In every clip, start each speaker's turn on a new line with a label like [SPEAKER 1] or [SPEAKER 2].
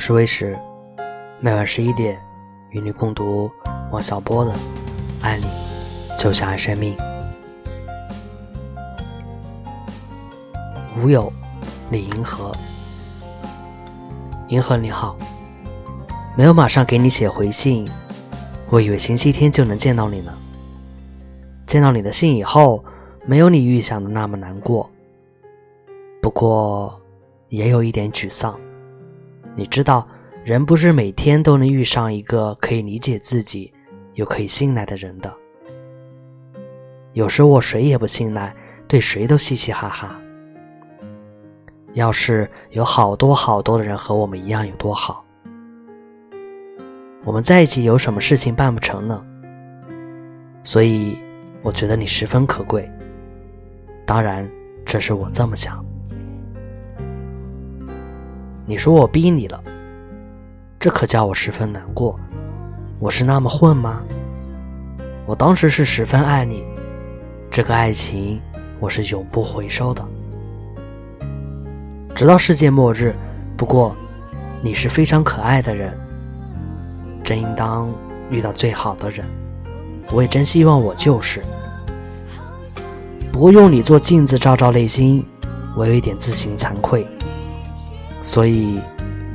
[SPEAKER 1] 是魏石，每晚十一点与你共读王小波的《爱你就像爱生命》。无友，李银河，银河你好，没有马上给你写回信，我以为星期天就能见到你呢。见到你的信以后，没有你预想的那么难过，不过也有一点沮丧。你知道，人不是每天都能遇上一个可以理解自己又可以信赖的人的。有时我谁也不信赖，对谁都嘻嘻哈哈。要是有好多好多的人和我们一样，有多好？我们在一起有什么事情办不成呢？所以我觉得你十分可贵。当然，这是我这么想。你说我逼你了，这可叫我十分难过。我是那么混吗？我当时是十分爱你，这个爱情我是永不回收的，直到世界末日。不过，你是非常可爱的人，真应当遇到最好的人。我也真希望我就是。不过用你做镜子照照内心，我有一点自行惭愧。所以，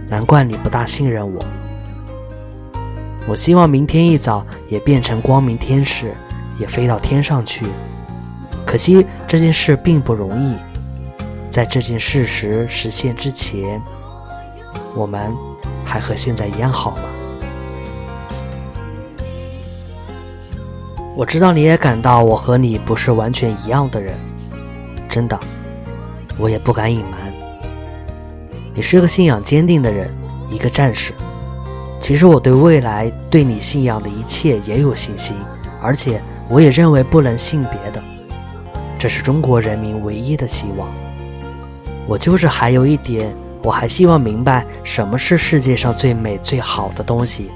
[SPEAKER 1] 难怪你不大信任我。我希望明天一早也变成光明天使，也飞到天上去。可惜这件事并不容易。在这件事实实现之前，我们还和现在一样好吗？我知道你也感到我和你不是完全一样的人，真的，我也不敢隐瞒。你是个信仰坚定的人，一个战士。其实我对未来对你信仰的一切也有信心，而且我也认为不能信别的，这是中国人民唯一的希望。我就是还有一点，我还希望明白什么是世界上最美最好的东西。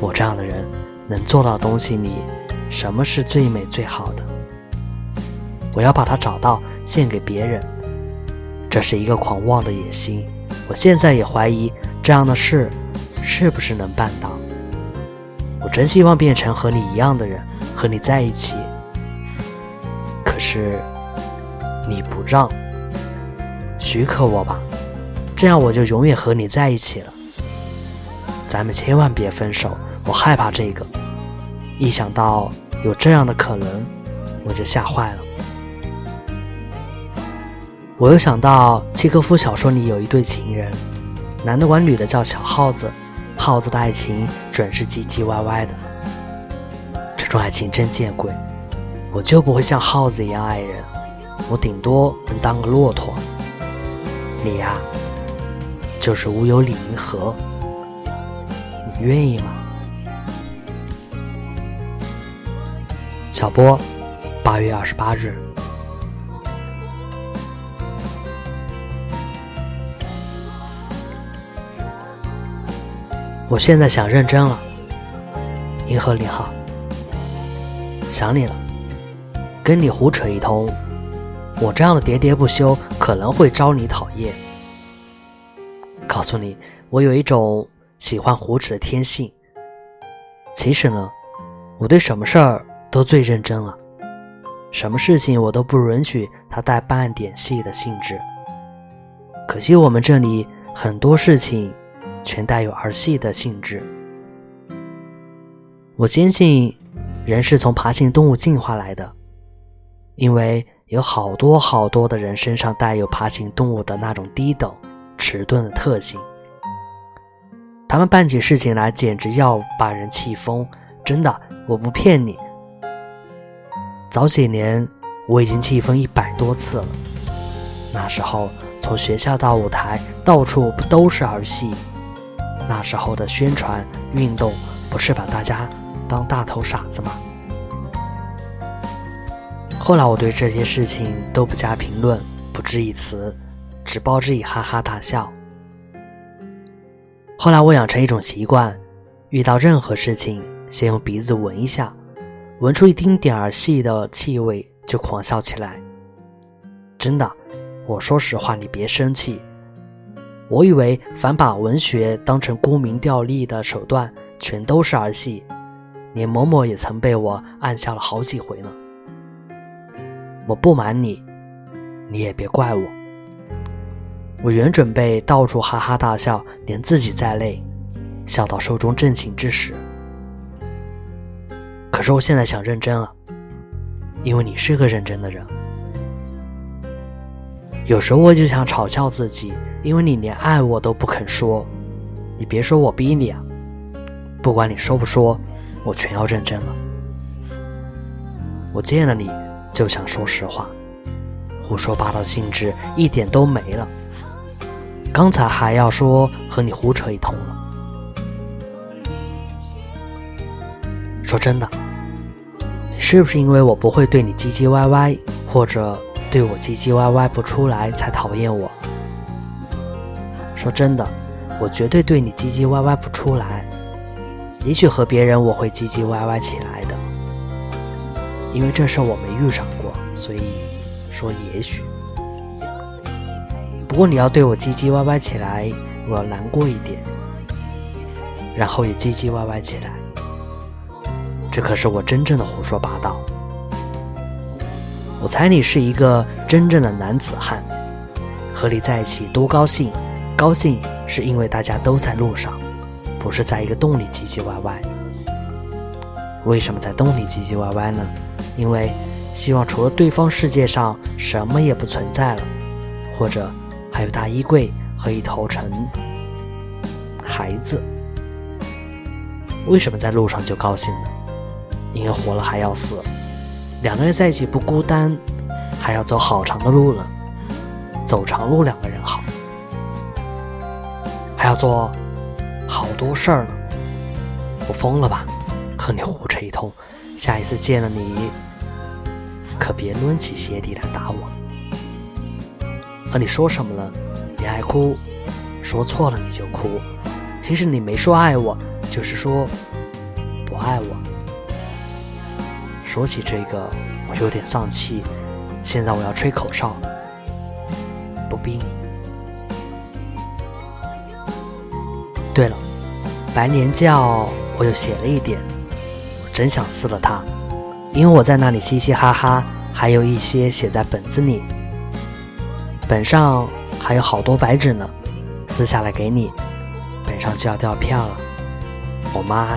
[SPEAKER 1] 我这样的人能做到东西里，什么是最美最好的？我要把它找到，献给别人。这是一个狂妄的野心，我现在也怀疑这样的事是不是能办到。我真希望变成和你一样的人，和你在一起。可是你不让，许可我吧，这样我就永远和你在一起了。咱们千万别分手，我害怕这个，一想到有这样的可能，我就吓坏了。我又想到契诃夫小说里有一对情人，男的管女的叫小耗子，耗子的爱情准是唧唧歪歪的。这种爱情真见鬼！我就不会像耗子一样爱人，我顶多能当个骆驼。你呀，就是无有李银河，你愿意吗？小波，八月二十八日。我现在想认真了，银河你好，想你了，跟你胡扯一通，我这样的喋喋不休可能会招你讨厌。告诉你，我有一种喜欢胡扯的天性。其实呢，我对什么事儿都最认真了，什么事情我都不允许它带半点戏的性质。可惜我们这里很多事情。全带有儿戏的性质。我坚信，人是从爬行动物进化来的，因为有好多好多的人身上带有爬行动物的那种低等、迟钝的特性。他们办起事情来简直要把人气疯，真的，我不骗你。早几年我已经气疯一百多次了，那时候从学校到舞台，到处不都是儿戏。那时候的宣传运动不是把大家当大头傻子吗？后来我对这些事情都不加评论，不置一词，只报之以哈哈大笑。后来我养成一种习惯，遇到任何事情，先用鼻子闻一下，闻出一丁点儿细的气味就狂笑起来。真的，我说实话，你别生气。我以为凡把文学当成沽名钓利的手段，全都是儿戏，连某某也曾被我暗笑了好几回呢。我不瞒你，你也别怪我。我原准备到处哈哈大笑，连自己在内，笑到寿终正寝之时。可是我现在想认真了，因为你是个认真的人。有时候我就想嘲笑自己，因为你连爱我都不肯说。你别说我逼你啊，不管你说不说，我全要认真了。我见了你就想说实话，胡说八道的兴致一点都没了。刚才还要说和你胡扯一通了。说真的，是不是因为我不会对你唧唧歪歪，或者？对我唧唧歪歪不出来才讨厌我。说真的，我绝对对你唧唧歪歪不出来。也许和别人我会唧唧歪歪起来的，因为这事我没遇上过，所以说也许。不过你要对我唧唧歪歪起来，我要难过一点，然后也唧唧歪歪起来。这可是我真正的胡说八道。我猜你是一个真正的男子汉，和你在一起多高兴！高兴是因为大家都在路上，不是在一个洞里唧唧歪歪。为什么在洞里唧唧歪歪呢？因为希望除了对方，世界上什么也不存在了，或者还有大衣柜和一头成孩子。为什么在路上就高兴呢？因为活了还要死。两个人在一起不孤单，还要走好长的路呢。走长路两个人好，还要做好多事儿呢。我疯了吧？和你胡扯一通，下一次见了你，可别抡起鞋底来打我。和你说什么了？你爱哭，说错了你就哭。其实你没说爱我，就是说不爱我。说起这个，我有点丧气。现在我要吹口哨，不逼你。对了，白莲教我又写了一点，我真想撕了它，因为我在那里嘻嘻哈哈，还有一些写在本子里。本上还有好多白纸呢，撕下来给你，本上就要掉片了。我妈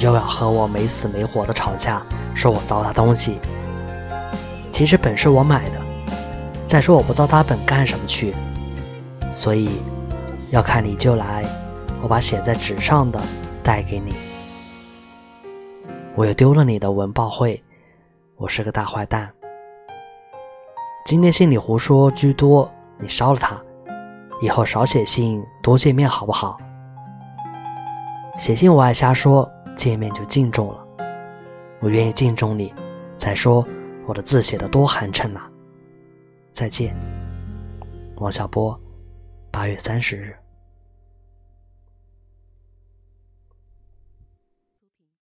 [SPEAKER 1] 又要和我没死没活的吵架。说我糟蹋东西，其实本是我买的。再说我不糟蹋本干什么去？所以要看你就来，我把写在纸上的带给你。我又丢了你的文报会，我是个大坏蛋。今天信里胡说居多，你烧了它，以后少写信，多见面好不好？写信我爱瞎说，见面就敬重了。我愿意敬重你。再说，我的字写的多寒碜呐！再见，王小波，八月三十日。